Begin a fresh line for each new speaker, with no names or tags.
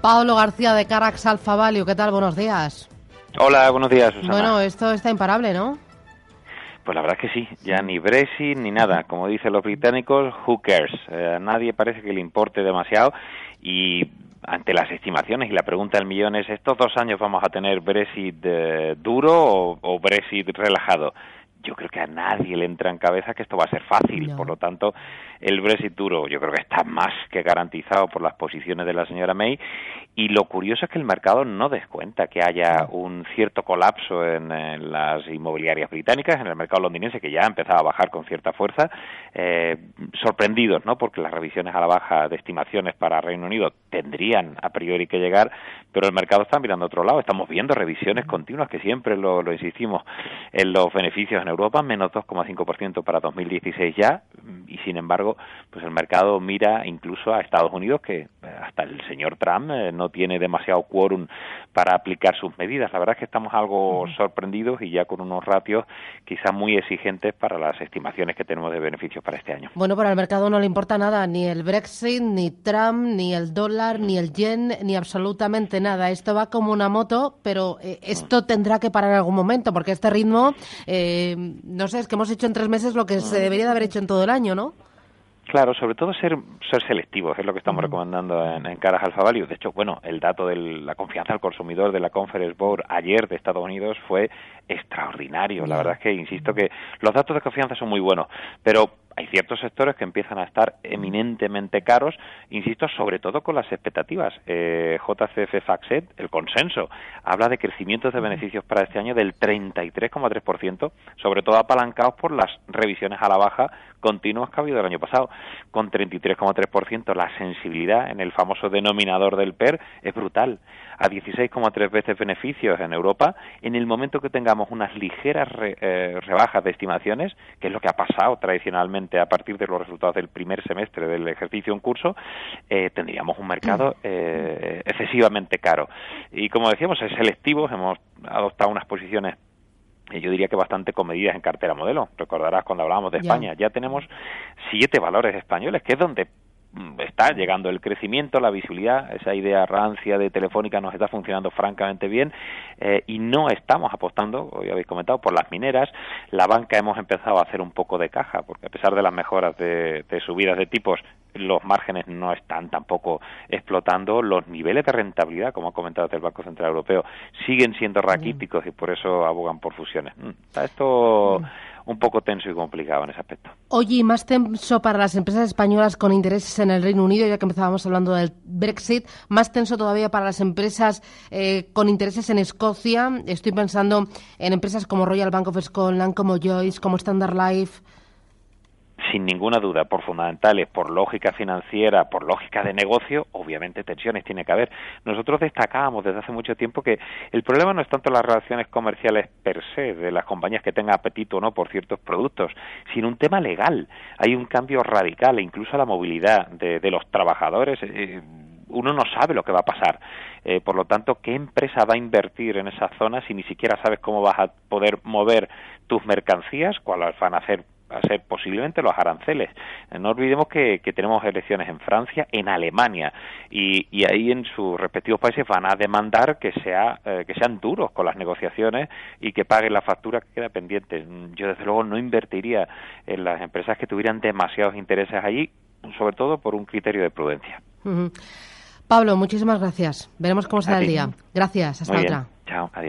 Pablo García de Carax Alfa Value, ¿qué tal? Buenos días.
Hola, buenos días, Susana.
Bueno, esto está imparable, ¿no?
Pues la verdad es que sí, ya ni Brexit ni nada. Como dicen los británicos, who cares? Eh, a nadie parece que le importe demasiado y ante las estimaciones y la pregunta del millón es, ¿estos dos años vamos a tener Brexit eh, duro o, o Brexit relajado? Yo creo que a nadie le entra en cabeza que esto va a ser fácil. Por lo tanto, el Brexit duro yo creo que está más que garantizado por las posiciones de la señora May. Y lo curioso es que el mercado no descuenta que haya un cierto colapso en, las inmobiliarias británicas, en el mercado londinense, que ya ha empezado a bajar con cierta fuerza. Eh, sorprendidos, ¿no? Porque las revisiones a la baja de estimaciones para Reino Unido tendrían a priori que llegar, pero el mercado está mirando a otro lado. Estamos viendo revisiones continuas, que siempre lo, lo insistimos, en los beneficios en Europa, menos 2,5% para 2016 ya, y sin embargo, pues el mercado mira incluso a Estados Unidos, que eh, hasta el señor Trump eh, no tiene demasiado quórum para aplicar sus medidas. La verdad es que estamos algo sorprendidos y ya con unos ratios quizás muy exigentes para las estimaciones que tenemos de beneficios para este año.
Bueno, para el mercado no le importa nada, ni el Brexit, ni Trump, ni el dólar, ni el yen, ni absolutamente nada. Esto va como una moto, pero eh, esto tendrá que parar en algún momento, porque este ritmo no sé, es que hemos hecho en tres meses lo que se debería de haber hecho en todo el año, ¿no?
Claro, sobre todo ser, ser selectivos, es lo que estamos recomendando en, en Caras Alfa Value. De hecho, bueno, el dato de la confianza al consumidor de la Conference Board ayer de Estados Unidos fue extraordinario. La verdad es que, insisto, que los datos de confianza son muy buenos, pero hay ciertos sectores que empiezan a estar eminentemente caros, insisto, sobre todo con las expectativas. Eh, JCF Faxet, el consenso, habla de crecimientos de beneficios para este año del 33,3%, sobre todo apalancados por las revisiones a la baja continuas que ha habido el año pasado. Con 33,3% la sensibilidad en el famoso denominador del PER es brutal. A 16,3 veces beneficios en Europa, en el momento que tengamos unas ligeras eh, rebajas de estimaciones, que es lo que ha pasado tradicionalmente a partir de los resultados del primer semestre del ejercicio en curso, eh, tendríamos un mercado mm. eh, excesivamente caro. Y como decíamos, es selectivo, hemos adoptado unas posiciones eh, yo diría que bastante comedidas en cartera modelo. Recordarás cuando hablábamos de España, ya tenemos siete valores españoles, que es donde está llegando el crecimiento, la visibilidad, esa idea rancia de Telefónica nos está funcionando francamente bien eh, y no estamos apostando, hoy habéis comentado, por las mineras. La banca hemos empezado a hacer un poco de caja, porque a pesar de las mejoras de, subidas de tipos, los márgenes no están tampoco explotando. Los niveles de rentabilidad, como ha comentado el Banco Central Europeo, siguen siendo raquíticos y por eso abogan por fusiones. Mm, está esto un poco tenso y complicado en ese aspecto.
Oye, más tenso para las empresas españolas con intereses en el Reino Unido, ya que empezábamos hablando del Brexit, más tenso todavía para las empresas eh, con intereses en Escocia. Estoy pensando en empresas como Royal Bank of Scotland, como Joyce, como Standard Life
sin ninguna duda, por fundamentales, por lógica financiera, por lógica de negocio, obviamente tensiones tiene que haber. Nosotros destacábamos desde hace mucho tiempo que el problema no es tanto las relaciones comerciales per se, de las compañías que tengan apetito o no por ciertos productos, sino un tema legal. Hay un cambio radical, e incluso la movilidad de, los trabajadores. Eh, uno no sabe lo que va a pasar. Eh, por lo tanto, ¿qué empresa va a invertir en esa zona si ni siquiera sabes cómo vas a poder mover tus mercancías, cuáles van a hacer a ser posiblemente los aranceles. No olvidemos que, tenemos elecciones en Francia, en Alemania, y, ahí en sus respectivos países van a demandar que, sea, eh, que sean duros con las negociaciones y que paguen la factura que queda pendiente. Yo, desde luego, no invertiría en las empresas que tuvieran demasiados intereses allí, sobre todo por un criterio de prudencia.
Pablo, muchísimas gracias. Veremos cómo será el día. Gracias. Hasta otra.
Chao. Adiós.